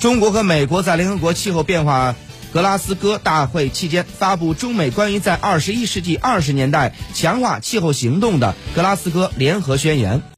中国和美国在联合国气候变化格拉斯哥大会期间发布中美关于在二十一世纪二十年代强化气候行动的格拉斯哥联合宣言。